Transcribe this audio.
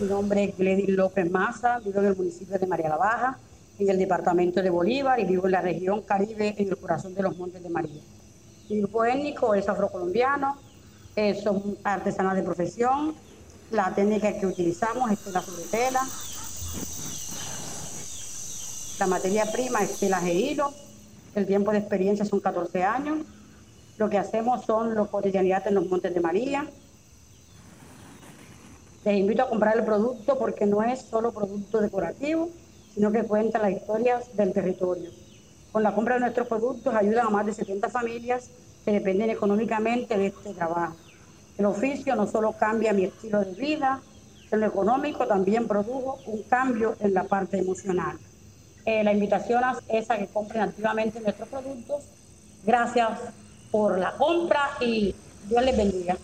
mi nombre es Gledys López Maza, vivo en el municipio de María la Baja, en el departamento de Bolívar y vivo en la región Caribe, en el corazón de los Montes de María. Mi grupo étnico es afrocolombiano, eh, son artesanas de profesión, la técnica que utilizamos es tela sobre tela, la materia prima es tela de hilo, el tiempo de experiencia son 14 años, lo que hacemos son los cotidianidades en los Montes de María, les invito a comprar el producto porque no es solo producto decorativo, sino que cuenta las historias del territorio. Con la compra de nuestros productos ayudan a más de 70 familias que dependen económicamente de este trabajo. El oficio no solo cambia mi estilo de vida, en lo económico también produjo un cambio en la parte emocional. Eh, la invitación es a que compren activamente nuestros productos. Gracias por la compra y Dios les bendiga.